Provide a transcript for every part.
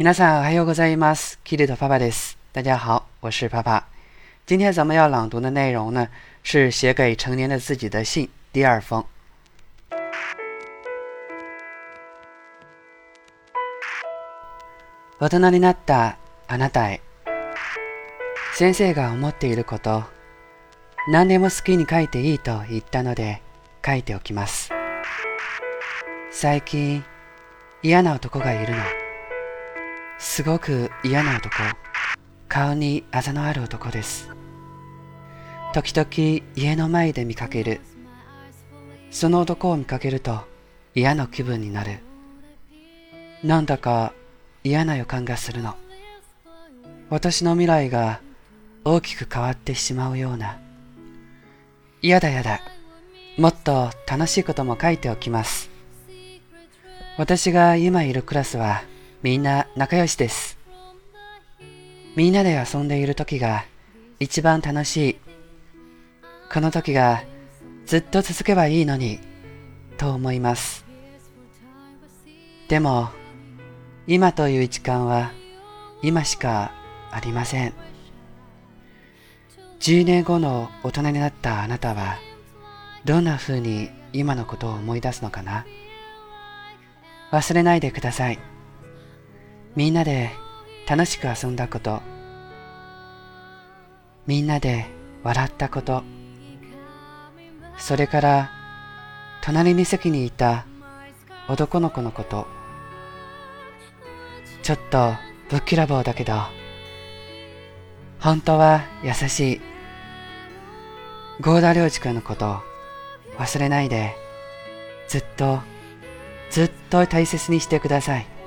皆さんおはようございます。キリ的爸爸です。大家好，我是爸爸。今天咱们要朗读的内容呢，是写给成年的自己的信第二封。大人になったあなたへ。先生が思っていること、何でも好きに書いていいと言ったので書いておきます。最近嫌な男がいるの。すごく嫌な男。顔にあざのある男です。時々家の前で見かける。その男を見かけると嫌な気分になる。なんだか嫌な予感がするの。私の未来が大きく変わってしまうような。嫌だ嫌だ。もっと楽しいことも書いておきます。私が今いるクラスはみんな仲良しです。みんなで遊んでいる時が一番楽しい。この時がずっと続けばいいのにと思います。でも今という時間は今しかありません。10年後の大人になったあなたはどんな風に今のことを思い出すのかな？忘れないでください。みんなで楽しく遊んだこと、みんなで笑ったこと、それから隣に席にいた男の子のこと、ちょっとぶっきらぼうだけど、本当は優しい郷田良二君のこと忘れないでずっとずっと大切にしてください。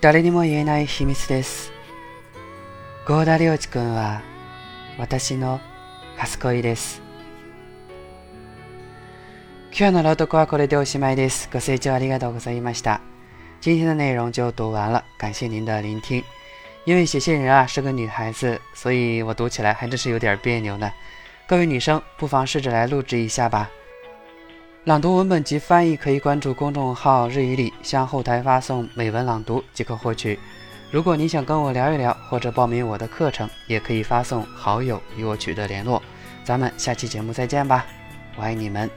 誰にも言えない秘密です。郷田良二君は私の初恋です。今日の朗読はこれでおしまいです。ご清聴ありがとうございました。今天的内容就读完了感谢您的聆听。因为写信人啊是个女孩子，所以我读起来还真是有点别扭呢。各位女生不妨试着来录制一下吧。朗读文本及翻译可以关注公众号“日语里”，向后台发送“美文朗读”即可获取。如果你想跟我聊一聊，或者报名我的课程，也可以发送“好友”与我取得联络。咱们下期节目再见吧，我爱你们。